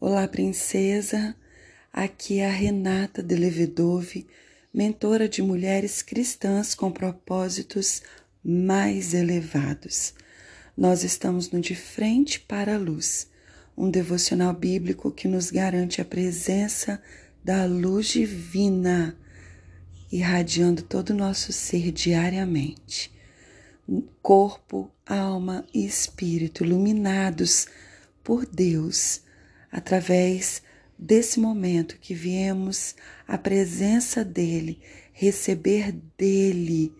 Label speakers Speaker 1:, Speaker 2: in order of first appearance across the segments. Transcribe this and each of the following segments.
Speaker 1: Olá, princesa. Aqui é a Renata de Levedove, mentora de mulheres cristãs com propósitos mais elevados. Nós estamos no De Frente para a Luz, um devocional bíblico que nos garante a presença da luz divina, irradiando todo o nosso ser diariamente. Corpo, alma e espírito iluminados por Deus através desse momento que viemos à presença dele, receber dele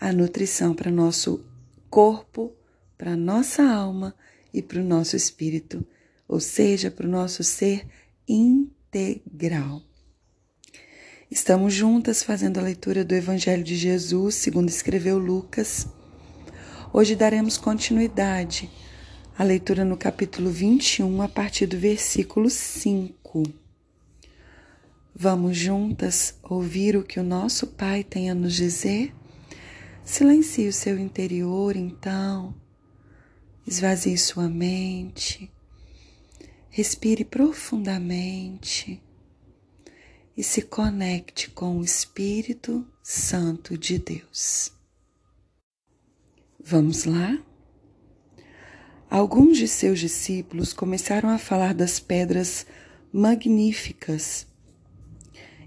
Speaker 1: a nutrição para nosso corpo, para nossa alma e para o nosso espírito, ou seja, para o nosso ser integral. Estamos juntas fazendo a leitura do Evangelho de Jesus, segundo escreveu Lucas. Hoje daremos continuidade a leitura no capítulo 21, a partir do versículo 5. Vamos juntas ouvir o que o nosso Pai tem a nos dizer? Silencie o seu interior, então. Esvazie sua mente. Respire profundamente e se conecte com o Espírito Santo de Deus. Vamos lá? Alguns de seus discípulos começaram a falar das pedras magníficas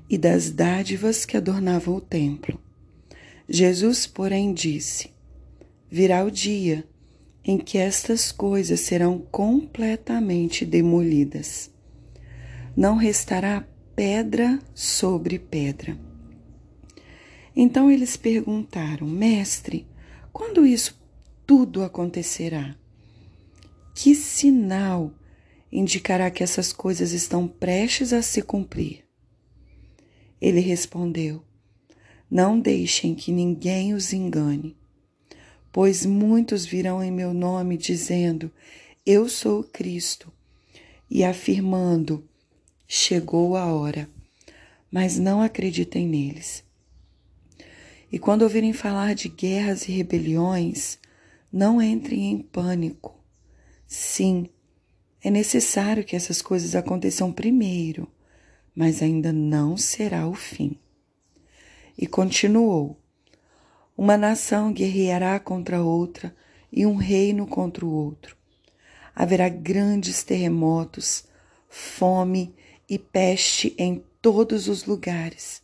Speaker 1: e das dádivas que adornavam o templo. Jesus, porém, disse: Virá o dia em que estas coisas serão completamente demolidas. Não restará pedra sobre pedra. Então eles perguntaram: Mestre, quando isso tudo acontecerá? Que sinal indicará que essas coisas estão prestes a se cumprir? Ele respondeu: Não deixem que ninguém os engane, pois muitos virão em meu nome dizendo: Eu sou Cristo, e afirmando: Chegou a hora. Mas não acreditem neles. E quando ouvirem falar de guerras e rebeliões, não entrem em pânico Sim, é necessário que essas coisas aconteçam primeiro, mas ainda não será o fim. E continuou: Uma nação guerreará contra outra e um reino contra o outro. Haverá grandes terremotos, fome e peste em todos os lugares,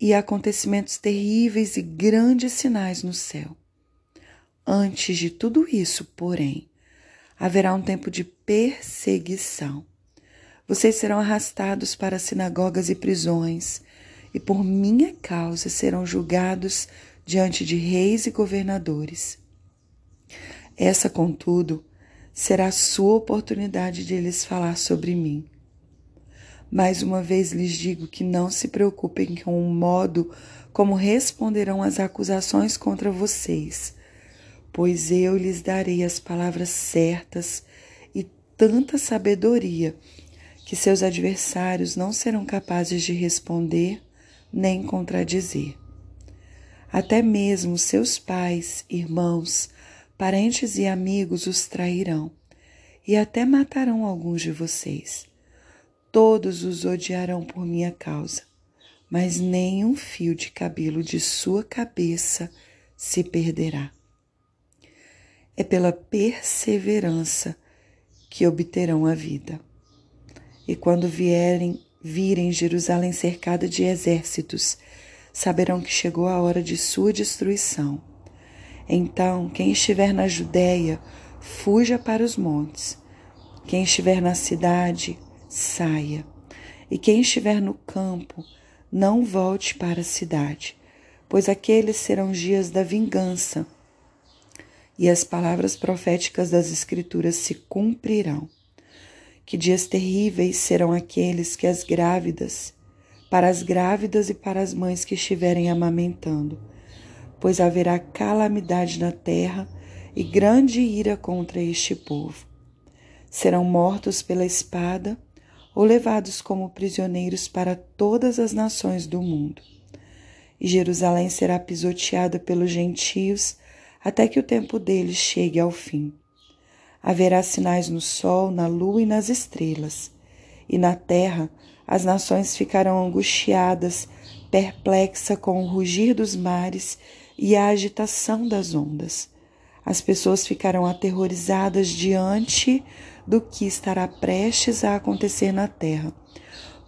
Speaker 1: e acontecimentos terríveis e grandes sinais no céu. Antes de tudo isso, porém, haverá um tempo de perseguição. Vocês serão arrastados para sinagogas e prisões, e por minha causa serão julgados diante de reis e governadores. Essa, contudo, será a sua oportunidade de lhes falar sobre mim. Mais uma vez lhes digo que não se preocupem com o modo como responderão às acusações contra vocês pois eu lhes darei as palavras certas e tanta sabedoria que seus adversários não serão capazes de responder nem contradizer. Até mesmo seus pais, irmãos, parentes e amigos os trairão e até matarão alguns de vocês. Todos os odiarão por minha causa, mas nem um fio de cabelo de sua cabeça se perderá é pela perseverança que obterão a vida. E quando vierem, virem Jerusalém cercada de exércitos, saberão que chegou a hora de sua destruição. Então, quem estiver na Judéia, fuja para os montes. Quem estiver na cidade, saia. E quem estiver no campo, não volte para a cidade, pois aqueles serão dias da vingança e as palavras proféticas das Escrituras se cumprirão. Que dias terríveis serão aqueles que as grávidas, para as grávidas e para as mães que estiverem amamentando, pois haverá calamidade na terra e grande ira contra este povo. Serão mortos pela espada ou levados como prisioneiros para todas as nações do mundo. E Jerusalém será pisoteada pelos gentios até que o tempo deles chegue ao fim. Haverá sinais no sol, na lua e nas estrelas, e na terra as nações ficarão angustiadas, perplexas com o rugir dos mares e a agitação das ondas. As pessoas ficarão aterrorizadas diante do que estará prestes a acontecer na terra,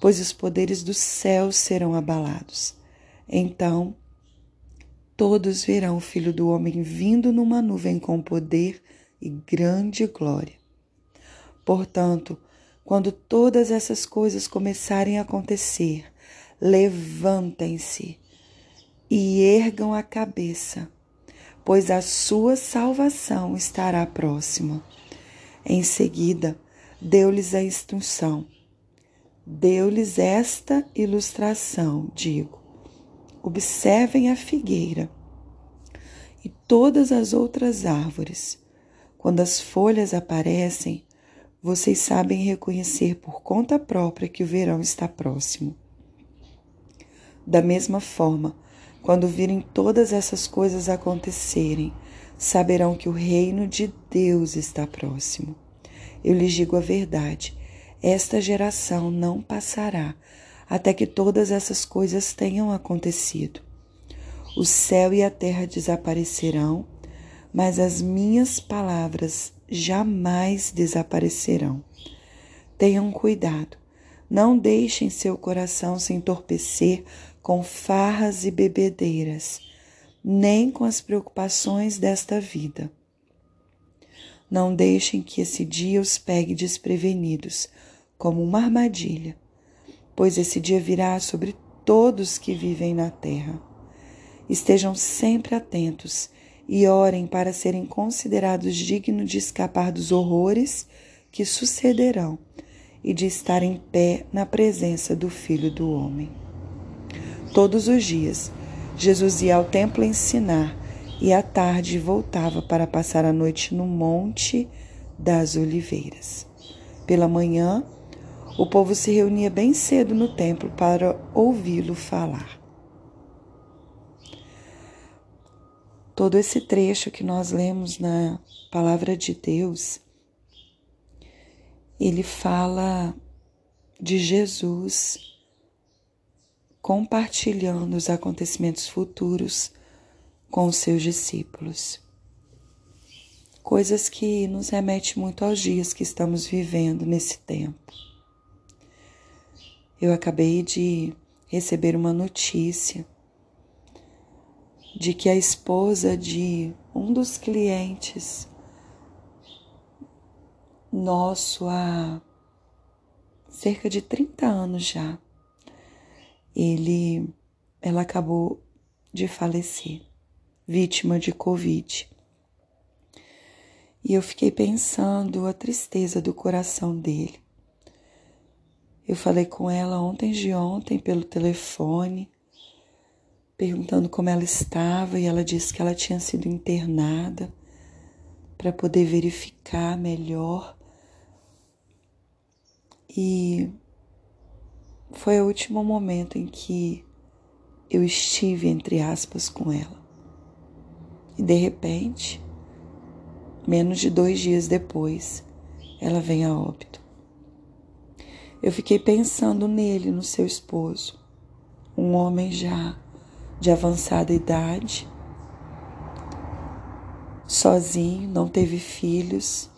Speaker 1: pois os poderes dos céus serão abalados. Então, todos verão o Filho do Homem vindo numa nuvem com poder e grande glória. Portanto, quando todas essas coisas começarem a acontecer, levantem-se e ergam a cabeça, pois a sua salvação estará próxima. Em seguida, deu-lhes a instrução. Deu-lhes esta ilustração, digo. Observem a figueira e todas as outras árvores. Quando as folhas aparecem, vocês sabem reconhecer por conta própria que o verão está próximo. Da mesma forma, quando virem todas essas coisas acontecerem, saberão que o reino de Deus está próximo. Eu lhes digo a verdade: esta geração não passará até que todas essas coisas tenham acontecido. O céu e a terra desaparecerão, mas as minhas palavras jamais desaparecerão. Tenham cuidado, não deixem seu coração se entorpecer com farras e bebedeiras, nem com as preocupações desta vida. Não deixem que esse dia os pegue desprevenidos, como uma armadilha, pois esse dia virá sobre todos que vivem na terra. Estejam sempre atentos e orem para serem considerados dignos de escapar dos horrores que sucederão e de estar em pé na presença do Filho do Homem. Todos os dias, Jesus ia ao templo ensinar e à tarde voltava para passar a noite no Monte das Oliveiras. Pela manhã, o povo se reunia bem cedo no templo para ouvi-lo falar. todo esse trecho que nós lemos na palavra de Deus, ele fala de Jesus compartilhando os acontecimentos futuros com os seus discípulos. Coisas que nos remete muito aos dias que estamos vivendo nesse tempo. Eu acabei de receber uma notícia de que a esposa de um dos clientes nosso há cerca de 30 anos já, ele ela acabou de falecer, vítima de Covid. E eu fiquei pensando a tristeza do coração dele. Eu falei com ela ontem de ontem pelo telefone perguntando como ela estava e ela disse que ela tinha sido internada para poder verificar melhor. E foi o último momento em que eu estive, entre aspas, com ela. E de repente, menos de dois dias depois, ela vem a óbito. Eu fiquei pensando nele, no seu esposo, um homem já de avançada idade, sozinho, não teve filhos,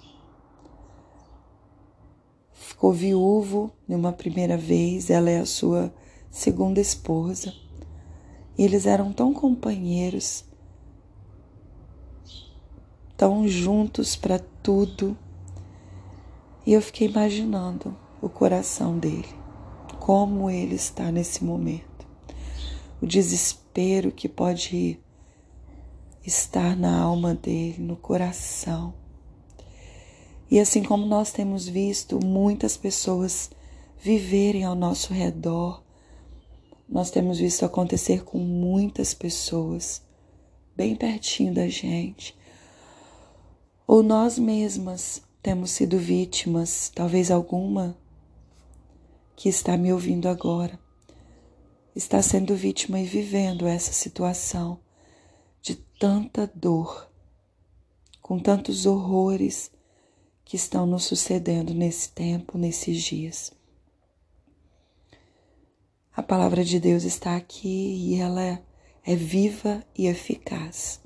Speaker 1: ficou viúvo numa primeira vez, ela é a sua segunda esposa. eles eram tão companheiros, tão juntos para tudo. E eu fiquei imaginando o coração dele, como ele está nesse momento o desespero que pode estar na alma dele, no coração. E assim como nós temos visto muitas pessoas viverem ao nosso redor, nós temos visto acontecer com muitas pessoas bem pertinho da gente, ou nós mesmas temos sido vítimas, talvez alguma que está me ouvindo agora está sendo vítima e vivendo essa situação de tanta dor, com tantos horrores que estão nos sucedendo nesse tempo, nesses dias. A palavra de Deus está aqui e ela é viva e eficaz.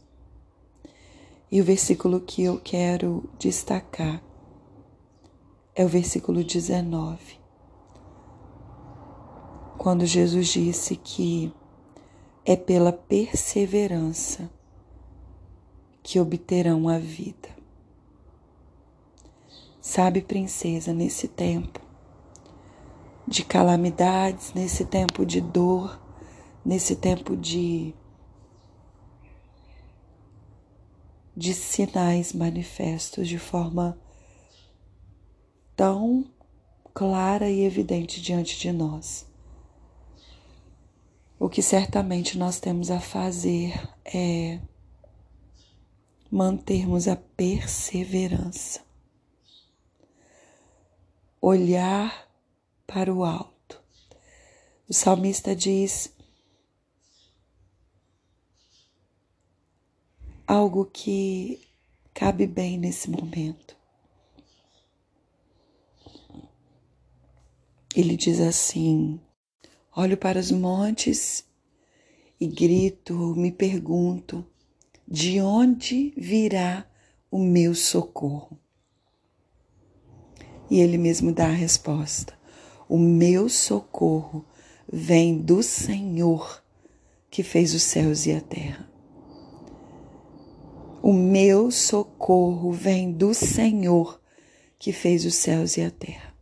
Speaker 1: E o versículo que eu quero destacar é o versículo 19, quando Jesus disse que é pela perseverança que obterão a vida. Sabe, princesa, nesse tempo de calamidades, nesse tempo de dor, nesse tempo de de sinais manifestos de forma tão clara e evidente diante de nós. O que certamente nós temos a fazer é mantermos a perseverança, olhar para o alto. O salmista diz: algo que cabe bem nesse momento. Ele diz assim: olho para os montes e grito, me pergunto, de onde virá o meu socorro? E ele mesmo dá a resposta: o meu socorro vem do Senhor que fez os céus e a terra. O meu socorro vem do Senhor que fez os céus e a terra.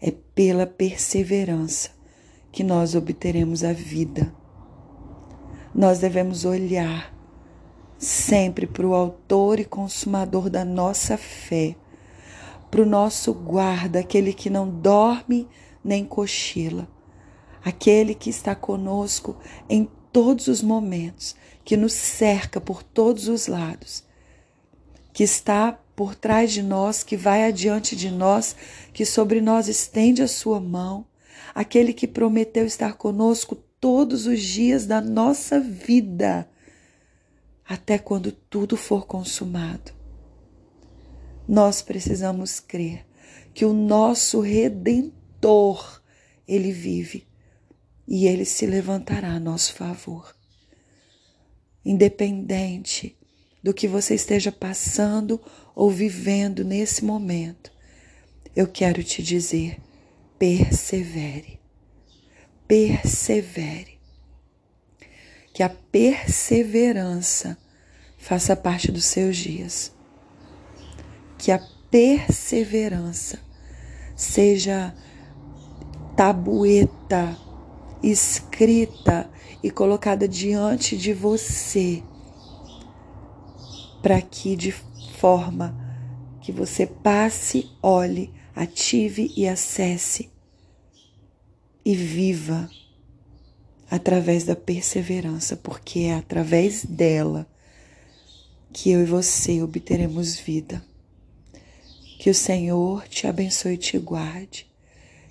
Speaker 1: É pela perseverança que nós obteremos a vida. Nós devemos olhar sempre para o Autor e Consumador da nossa fé, para o nosso guarda, aquele que não dorme nem cochila, aquele que está conosco em todos os momentos que nos cerca por todos os lados, que está por trás de nós, que vai adiante de nós, que sobre nós estende a sua mão, aquele que prometeu estar conosco todos os dias da nossa vida, até quando tudo for consumado. Nós precisamos crer que o nosso redentor, ele vive e ele se levantará a nosso favor independente do que você esteja passando ou vivendo nesse momento, eu quero te dizer: persevere, persevere. Que a perseverança faça parte dos seus dias. Que a perseverança seja tabueta escrita e colocada diante de você, para que de forma que você passe, olhe, ative e acesse e viva através da perseverança, porque é através dela que eu e você obteremos vida. Que o Senhor te abençoe e te guarde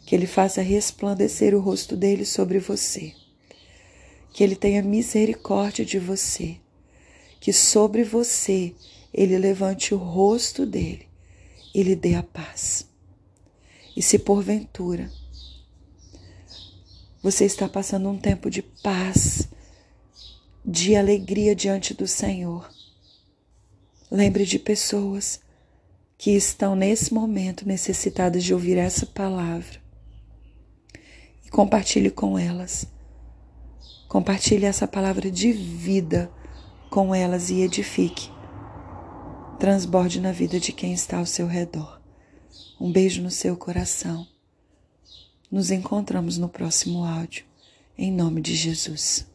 Speaker 1: que Ele faça resplandecer o rosto dele sobre você, que Ele tenha misericórdia de você, que sobre você Ele levante o rosto dele e lhe dê a paz. E se porventura você está passando um tempo de paz, de alegria diante do Senhor, lembre de pessoas que estão nesse momento necessitadas de ouvir essa palavra compartilhe com elas. Compartilhe essa palavra de vida com elas e edifique. Transborde na vida de quem está ao seu redor. Um beijo no seu coração. Nos encontramos no próximo áudio. Em nome de Jesus.